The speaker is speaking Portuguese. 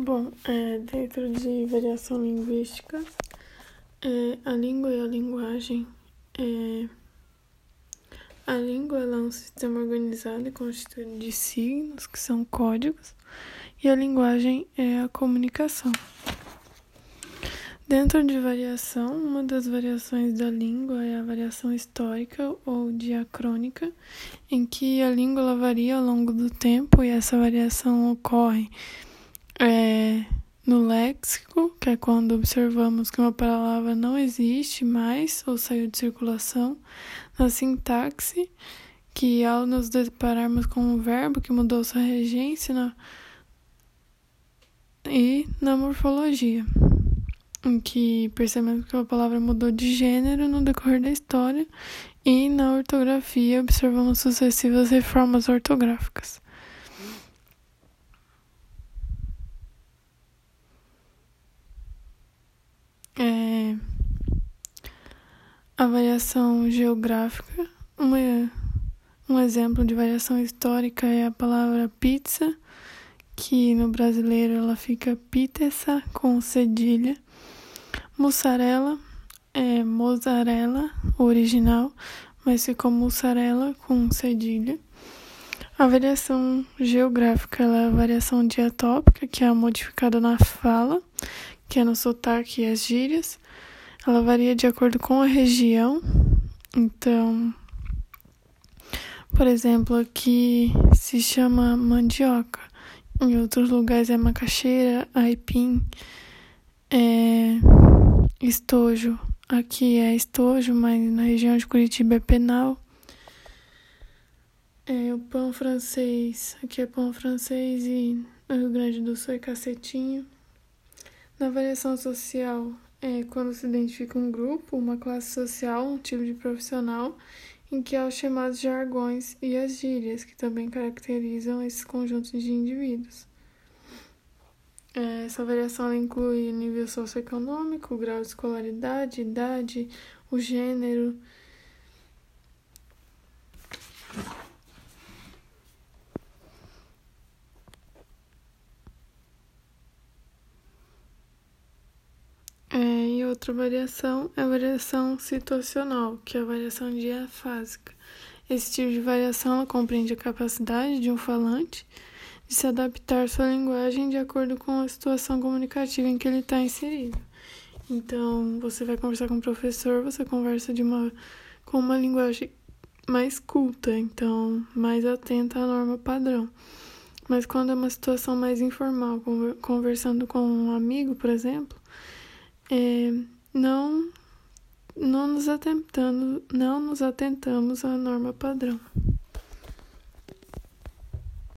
Bom, é, dentro de variação linguística, é, a língua e a linguagem. É, a língua é um sistema organizado e constituído de signos, que são códigos, e a linguagem é a comunicação. Dentro de variação, uma das variações da língua é a variação histórica ou diacrônica, em que a língua varia ao longo do tempo e essa variação ocorre no léxico, que é quando observamos que uma palavra não existe mais ou saiu de circulação, na sintaxe, que ao nos depararmos com um verbo que mudou sua regência, na... e na morfologia, em que percebemos que a palavra mudou de gênero no decorrer da história, e na ortografia observamos sucessivas reformas ortográficas. É, a variação geográfica, uma, um exemplo de variação histórica é a palavra pizza, que no brasileiro ela fica pizza com cedilha. Mussarela é mozzarella, original, mas ficou mussarela com cedilha. A variação geográfica é a variação diatópica, que é modificada na fala, que é no sotaque e as gírias. Ela varia de acordo com a região. Então, por exemplo, aqui se chama mandioca. Em outros lugares é macaxeira, aipim, é estojo. Aqui é estojo, mas na região de Curitiba é penal. É o pão francês. Aqui é pão francês e no Rio Grande do Sul é cacetinho. Na variação social, é quando se identifica um grupo, uma classe social, um tipo de profissional, em que há os chamados jargões e as gírias, que também caracterizam esses conjuntos de indivíduos. É, essa variação inclui nível socioeconômico, grau de escolaridade, idade, o gênero, outra variação é a variação situacional, que é a variação diafásica. Esse tipo de variação compreende a capacidade de um falante de se adaptar à sua linguagem de acordo com a situação comunicativa em que ele está inserido. Então, você vai conversar com o professor, você conversa de uma com uma linguagem mais culta, então mais atenta à norma padrão. Mas quando é uma situação mais informal, conversando com um amigo, por exemplo, é, não, não nos atentando, não nos atentamos à norma padrão.